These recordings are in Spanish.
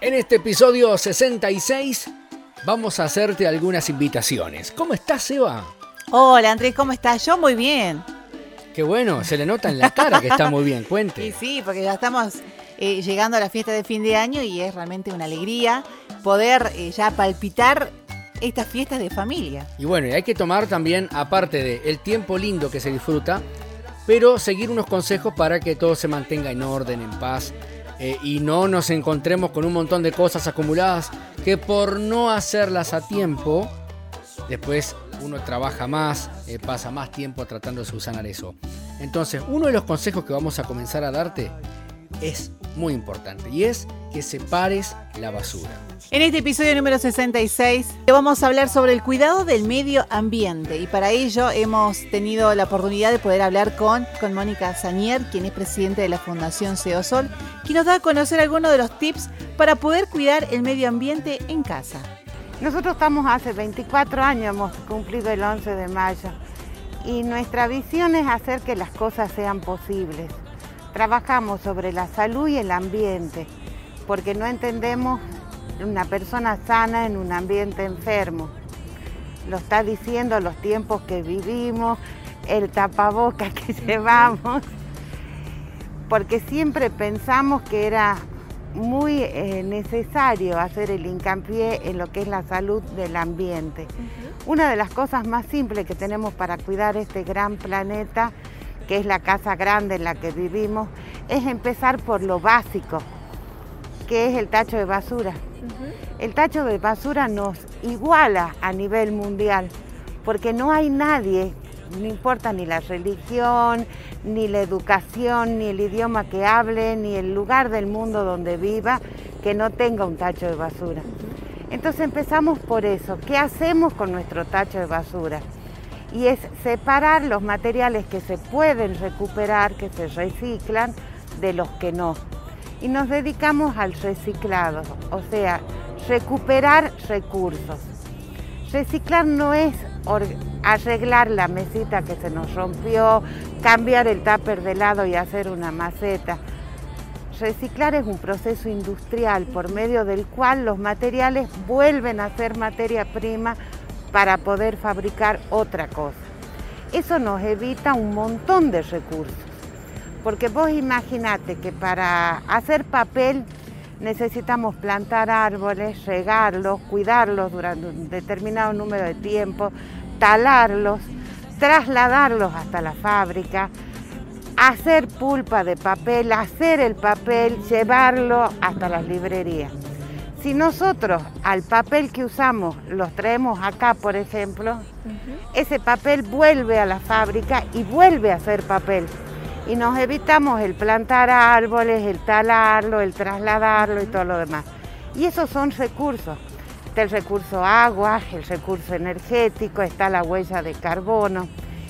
En este episodio 66 vamos a hacerte algunas invitaciones. ¿Cómo estás, Eva? Hola, Andrés, ¿cómo estás? Yo muy bien. Qué bueno, se le nota en la cara que está muy bien, cuente. Y sí, porque ya estamos eh, llegando a la fiesta de fin de año y es realmente una alegría poder eh, ya palpitar estas fiestas de familia. Y bueno, y hay que tomar también, aparte de el tiempo lindo que se disfruta, pero seguir unos consejos para que todo se mantenga en orden, en paz eh, y no nos encontremos con un montón de cosas acumuladas que por no hacerlas a tiempo, después uno trabaja más, eh, pasa más tiempo tratando de subsanar eso. Entonces, uno de los consejos que vamos a comenzar a darte es muy importante y es que separes la basura. En este episodio número 66 vamos a hablar sobre el cuidado del medio ambiente y para ello hemos tenido la oportunidad de poder hablar con, con Mónica Sanier, quien es presidente de la Fundación Seosol, quien nos da a conocer algunos de los tips para poder cuidar el medio ambiente en casa. Nosotros estamos hace 24 años, hemos cumplido el 11 de mayo y nuestra visión es hacer que las cosas sean posibles. Trabajamos sobre la salud y el ambiente, porque no entendemos una persona sana en un ambiente enfermo. Lo está diciendo los tiempos que vivimos, el tapaboca que llevamos, porque siempre pensamos que era muy eh, necesario hacer el hincapié en lo que es la salud del ambiente. Una de las cosas más simples que tenemos para cuidar este gran planeta, que es la casa grande en la que vivimos, es empezar por lo básico, que es el tacho de basura. El tacho de basura nos iguala a nivel mundial, porque no hay nadie, no importa ni la religión, ni la educación, ni el idioma que hable, ni el lugar del mundo donde viva, que no tenga un tacho de basura. Entonces empezamos por eso. ¿Qué hacemos con nuestro tacho de basura? Y es separar los materiales que se pueden recuperar, que se reciclan, de los que no. Y nos dedicamos al reciclado, o sea, recuperar recursos. Reciclar no es arreglar la mesita que se nos rompió, cambiar el tupper de lado y hacer una maceta. Reciclar es un proceso industrial por medio del cual los materiales vuelven a ser materia prima para poder fabricar otra cosa. Eso nos evita un montón de recursos. Porque vos imaginate que para hacer papel necesitamos plantar árboles, regarlos, cuidarlos durante un determinado número de tiempo, talarlos, trasladarlos hasta la fábrica, hacer pulpa de papel, hacer el papel, llevarlo hasta las librerías. Si nosotros al papel que usamos los traemos acá, por ejemplo, ese papel vuelve a la fábrica y vuelve a ser papel y nos evitamos el plantar árboles, el talarlo, el trasladarlo y todo lo demás. Y esos son recursos. Está el recurso agua, el recurso energético, está la huella de carbono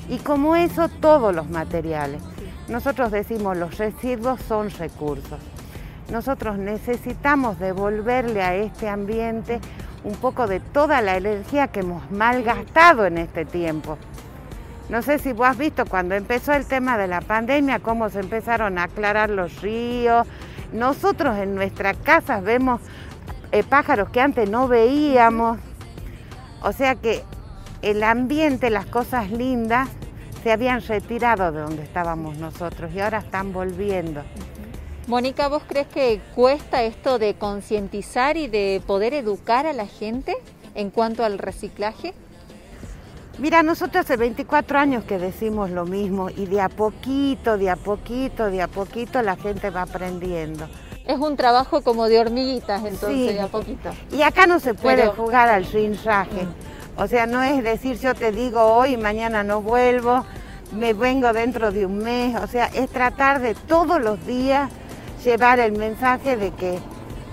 y como eso todos los materiales. Nosotros decimos los residuos son recursos. Nosotros necesitamos devolverle a este ambiente un poco de toda la energía que hemos malgastado en este tiempo. No sé si vos has visto cuando empezó el tema de la pandemia, cómo se empezaron a aclarar los ríos. Nosotros en nuestras casas vemos eh, pájaros que antes no veíamos. O sea que el ambiente, las cosas lindas, se habían retirado de donde estábamos nosotros y ahora están volviendo. Mónica, ¿vos crees que cuesta esto de concientizar y de poder educar a la gente en cuanto al reciclaje? Mira, nosotros hace 24 años que decimos lo mismo y de a poquito, de a poquito, de a poquito la gente va aprendiendo. Es un trabajo como de hormiguitas, entonces, de a poquito. Y acá no se puede jugar al rinraje. O sea, no es decir yo te digo hoy, mañana no vuelvo, me vengo dentro de un mes. O sea, es tratar de todos los días llevar el mensaje de que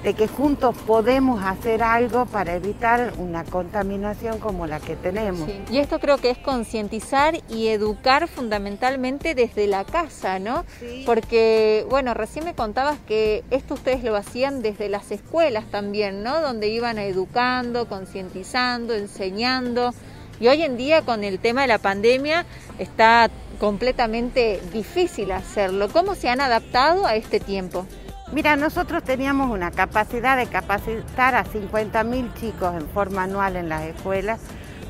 de que juntos podemos hacer algo para evitar una contaminación como la que tenemos. Y esto creo que es concientizar y educar fundamentalmente desde la casa, ¿no? Porque, bueno, recién me contabas que esto ustedes lo hacían desde las escuelas también, ¿no? Donde iban educando, concientizando, enseñando. Y hoy en día con el tema de la pandemia está completamente difícil hacerlo. ¿Cómo se han adaptado a este tiempo? Mira, nosotros teníamos una capacidad de capacitar a 50.000 chicos en forma anual en las escuelas.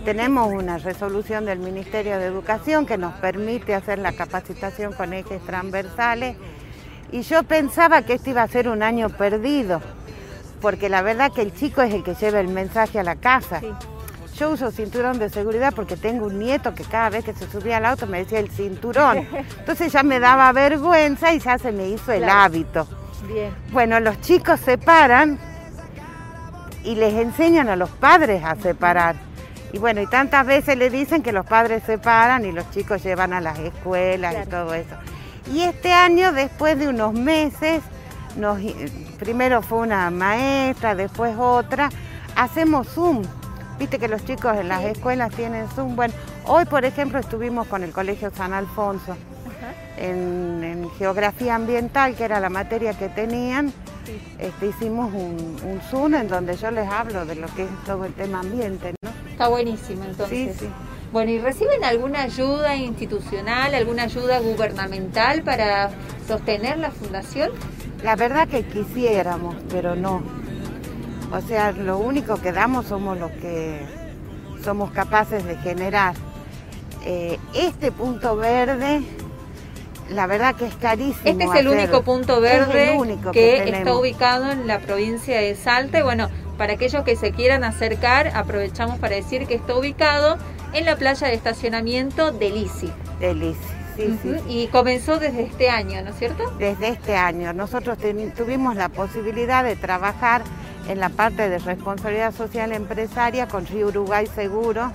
Tenemos una resolución del Ministerio de Educación que nos permite hacer la capacitación con ejes transversales y yo pensaba que este iba a ser un año perdido, porque la verdad que el chico es el que lleva el mensaje a la casa. Yo uso cinturón de seguridad porque tengo un nieto que cada vez que se subía al auto me decía el cinturón. Entonces ya me daba vergüenza y ya se me hizo el hábito. Bueno, los chicos se paran y les enseñan a los padres a separar. Y bueno, y tantas veces le dicen que los padres se paran y los chicos llevan a las escuelas y todo eso. Y este año, después de unos meses, nos, primero fue una maestra, después otra, hacemos Zoom. Viste que los chicos en las escuelas tienen Zoom. Bueno, hoy por ejemplo estuvimos con el Colegio San Alfonso en, geografía ambiental, que era la materia que tenían, este, hicimos un, Zoom en donde yo les hablo de lo que es todo el tema ambiente. ¿no? Está buenísimo entonces. Sí, sí. Bueno, ¿y reciben alguna ayuda institucional, alguna ayuda gubernamental para sostener la fundación? La verdad que quisiéramos, pero no. O sea, lo único que damos somos los que somos capaces de generar. Eh, este punto verde la verdad que es carísimo. Este es el único punto verde que, está ubicado en la provincia de Salta. Y bueno, para aquellos que se quieran acercar, aprovechamos para decir que está ubicado en la playa de estacionamiento de Lisi. De Lisi. Sí, sí. Y comenzó desde este año, ¿no es cierto? Desde este año. Nosotros tuvimos la posibilidad de trabajar en la parte de responsabilidad social empresaria con Río Uruguay Seguro,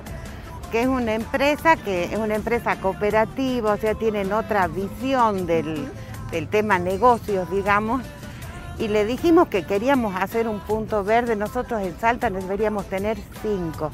que es una empresa que es una empresa cooperativa, o sea, tienen otra visión del, tema negocios, digamos. Y le dijimos que queríamos hacer un punto verde, nosotros en Salta deberíamos tener cinco,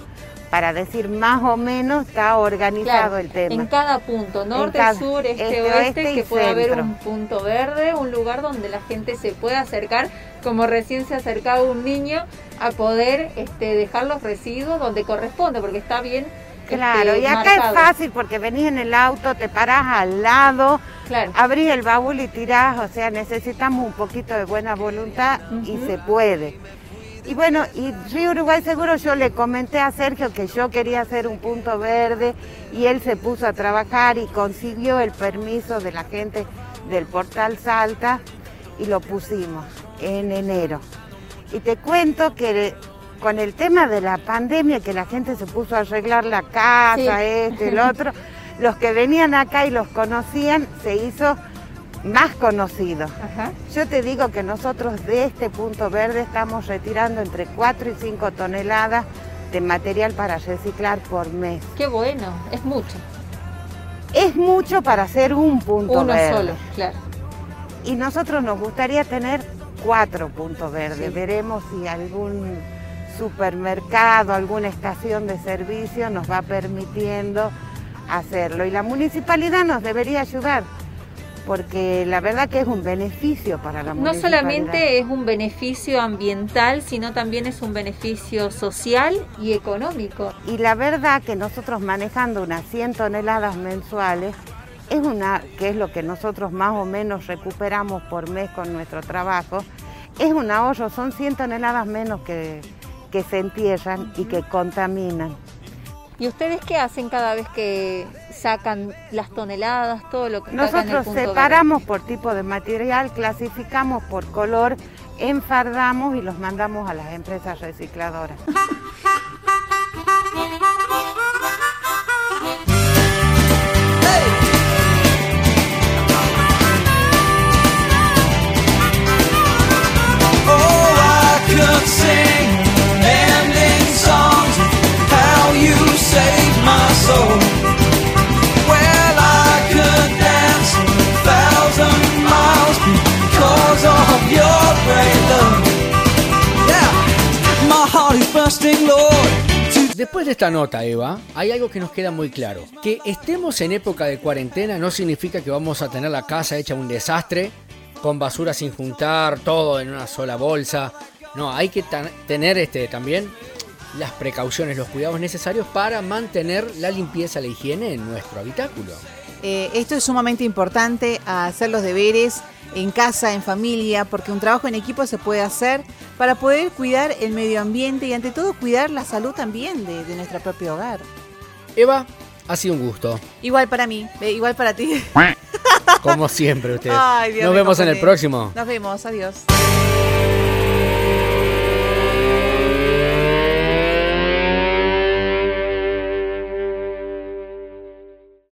para decir más o menos está organizado el tema. En cada punto, norte, sur, este, oeste, que pueda haber un punto verde, un lugar donde la gente se pueda acercar, como recién se acercaba un niño, a poder este, dejar los residuos donde corresponde, porque está bien Claro, y acá es fácil porque venís en el auto, te parás al lado, abrís el baúl y tirás, o sea, necesitamos un poquito de buena voluntad y se puede. Y bueno, y Río Uruguay Seguro yo le comenté a Sergio que yo quería hacer un punto verde y él se puso a trabajar y consiguió el permiso de la gente del portal Salta y lo pusimos en enero. Y te cuento que con el tema de la pandemia, que la gente se puso a arreglar la casa, este, el otro, los que venían acá y los conocían, se hizo más conocido. Yo te digo que nosotros de este punto verde estamos retirando entre 4 y 5 toneladas de material para reciclar por mes. Qué bueno, es mucho. Es mucho para hacer un punto verde. Uno solo, claro. Y nosotros nos gustaría tener cuatro puntos verdes. Veremos si algún supermercado, alguna estación de servicio nos va permitiendo hacerlo. Y la municipalidad nos debería ayudar, porque la verdad que es un beneficio para la municipalidad. No solamente es un beneficio ambiental, sino también es un beneficio social y económico. Y la verdad que nosotros manejando unas 100 toneladas mensuales, es una, que es lo que nosotros más o menos recuperamos por mes con nuestro trabajo, es un ahorro, son 100 toneladas menos que, que se entierran y que contaminan. ¿Y ustedes qué hacen cada vez que sacan las toneladas, todo lo que Nosotros separamos por tipo de material, clasificamos por color, enfardamos y los mandamos a las empresas recicladoras. Después de esta nota, Eva, hay algo que nos queda muy claro. Que estemos en época de cuarentena no significa que vamos a tener la casa hecha un desastre, con basura sin juntar, todo en una sola bolsa. No, hay que tener este, también las precauciones, los cuidados necesarios para mantener la limpieza, la higiene en nuestro habitáculo. Eh, esto es sumamente importante, hacer los deberes en casa, en familia, porque un trabajo en equipo se puede hacer para poder cuidar el medio ambiente y ante todo cuidar la salud también de, de nuestro propio hogar. Eva, ha sido un gusto. Igual para mí, eh, igual para ti. Como siempre, usted. Ay, Dios Nos me vemos en el próximo. Nos vemos, adiós.